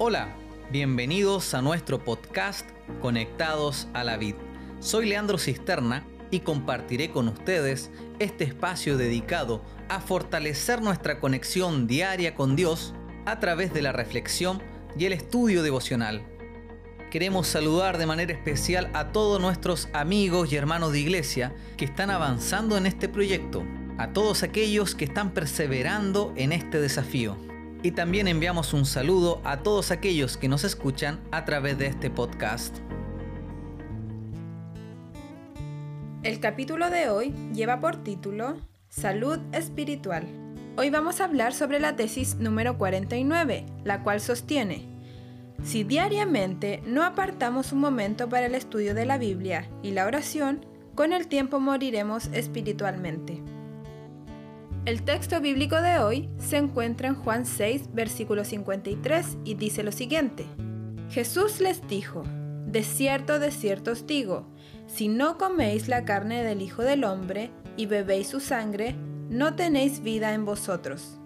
Hola, bienvenidos a nuestro podcast Conectados a la Vid. Soy Leandro Cisterna y compartiré con ustedes este espacio dedicado a fortalecer nuestra conexión diaria con Dios a través de la reflexión y el estudio devocional. Queremos saludar de manera especial a todos nuestros amigos y hermanos de iglesia que están avanzando en este proyecto, a todos aquellos que están perseverando en este desafío. Y también enviamos un saludo a todos aquellos que nos escuchan a través de este podcast. El capítulo de hoy lleva por título Salud Espiritual. Hoy vamos a hablar sobre la tesis número 49, la cual sostiene, si diariamente no apartamos un momento para el estudio de la Biblia y la oración, con el tiempo moriremos espiritualmente. El texto bíblico de hoy se encuentra en Juan 6, versículo 53 y dice lo siguiente. Jesús les dijo, De cierto, de cierto os digo, si no coméis la carne del Hijo del Hombre y bebéis su sangre, no tenéis vida en vosotros.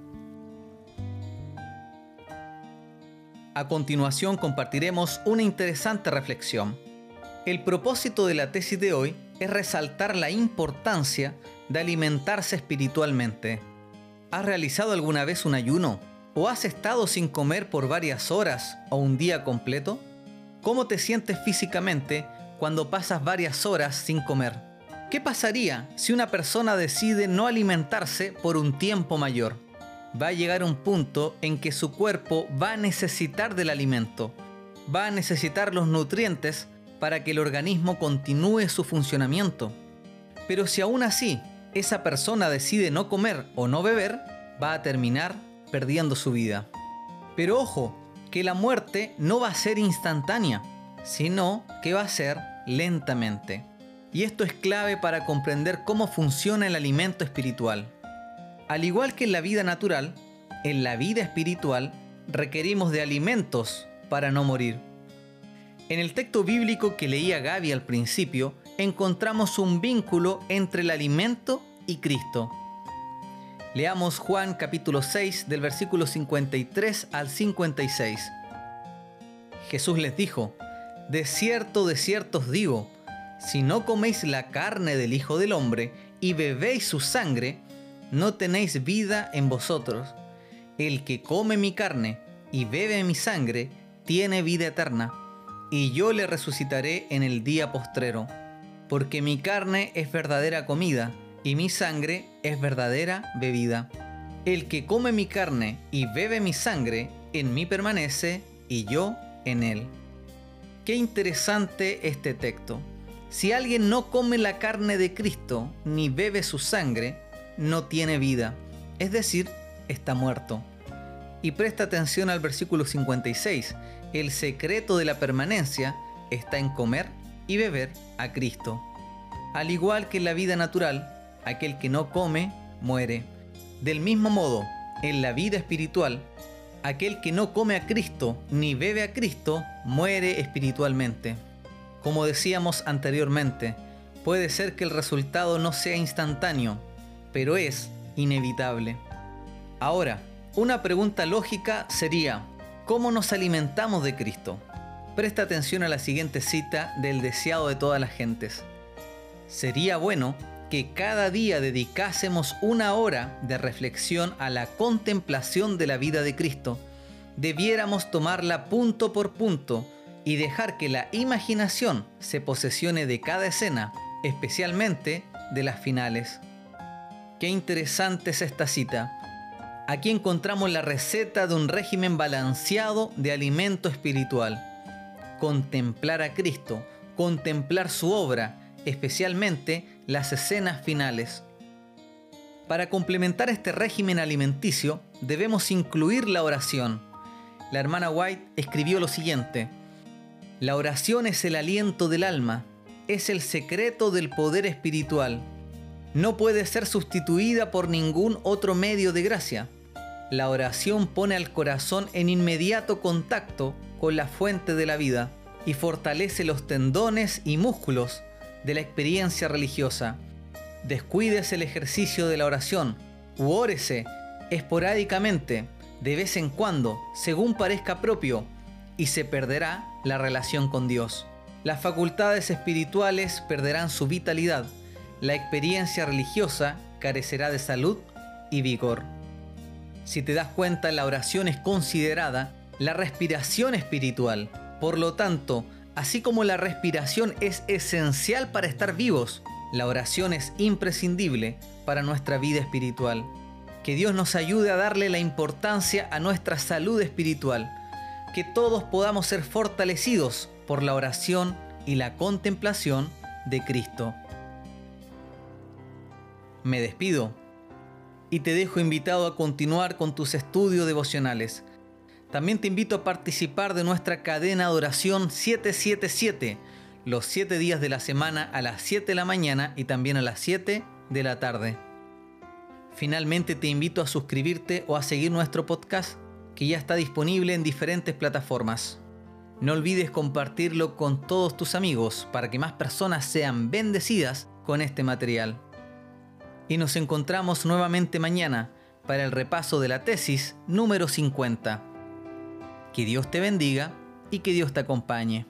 A continuación compartiremos una interesante reflexión. El propósito de la tesis de hoy es resaltar la importancia de alimentarse espiritualmente. ¿Has realizado alguna vez un ayuno? ¿O has estado sin comer por varias horas o un día completo? ¿Cómo te sientes físicamente cuando pasas varias horas sin comer? ¿Qué pasaría si una persona decide no alimentarse por un tiempo mayor? Va a llegar un punto en que su cuerpo va a necesitar del alimento, va a necesitar los nutrientes para que el organismo continúe su funcionamiento. Pero si aún así esa persona decide no comer o no beber, va a terminar perdiendo su vida. Pero ojo, que la muerte no va a ser instantánea, sino que va a ser lentamente. Y esto es clave para comprender cómo funciona el alimento espiritual. Al igual que en la vida natural, en la vida espiritual requerimos de alimentos para no morir. En el texto bíblico que leía Gaby al principio, encontramos un vínculo entre el alimento y Cristo. Leamos Juan capítulo 6 del versículo 53 al 56. Jesús les dijo, De cierto, de cierto os digo, si no coméis la carne del Hijo del Hombre y bebéis su sangre, no tenéis vida en vosotros. El que come mi carne y bebe mi sangre, tiene vida eterna, y yo le resucitaré en el día postrero porque mi carne es verdadera comida y mi sangre es verdadera bebida. El que come mi carne y bebe mi sangre, en mí permanece y yo en él. Qué interesante este texto. Si alguien no come la carne de Cristo ni bebe su sangre, no tiene vida, es decir, está muerto. Y presta atención al versículo 56. El secreto de la permanencia está en comer y beber a Cristo. Al igual que la vida natural, aquel que no come, muere. Del mismo modo, en la vida espiritual, aquel que no come a Cristo ni bebe a Cristo, muere espiritualmente. Como decíamos anteriormente, puede ser que el resultado no sea instantáneo, pero es inevitable. Ahora, una pregunta lógica sería, ¿cómo nos alimentamos de Cristo? Presta atención a la siguiente cita del deseado de todas las gentes. Sería bueno que cada día dedicásemos una hora de reflexión a la contemplación de la vida de Cristo. Debiéramos tomarla punto por punto y dejar que la imaginación se posesione de cada escena, especialmente de las finales. Qué interesante es esta cita. Aquí encontramos la receta de un régimen balanceado de alimento espiritual contemplar a Cristo, contemplar su obra, especialmente las escenas finales. Para complementar este régimen alimenticio debemos incluir la oración. La hermana White escribió lo siguiente, La oración es el aliento del alma, es el secreto del poder espiritual. No puede ser sustituida por ningún otro medio de gracia. La oración pone al corazón en inmediato contacto con la fuente de la vida y fortalece los tendones y músculos de la experiencia religiosa. Descuides el ejercicio de la oración u órese esporádicamente, de vez en cuando, según parezca propio, y se perderá la relación con Dios. Las facultades espirituales perderán su vitalidad, la experiencia religiosa carecerá de salud y vigor. Si te das cuenta, la oración es considerada la respiración espiritual. Por lo tanto, así como la respiración es esencial para estar vivos, la oración es imprescindible para nuestra vida espiritual. Que Dios nos ayude a darle la importancia a nuestra salud espiritual. Que todos podamos ser fortalecidos por la oración y la contemplación de Cristo. Me despido y te dejo invitado a continuar con tus estudios devocionales. También te invito a participar de nuestra cadena de oración 777, los 7 días de la semana a las 7 de la mañana y también a las 7 de la tarde. Finalmente te invito a suscribirte o a seguir nuestro podcast que ya está disponible en diferentes plataformas. No olvides compartirlo con todos tus amigos para que más personas sean bendecidas con este material. Y nos encontramos nuevamente mañana para el repaso de la tesis número 50. Que Dios te bendiga y que Dios te acompañe.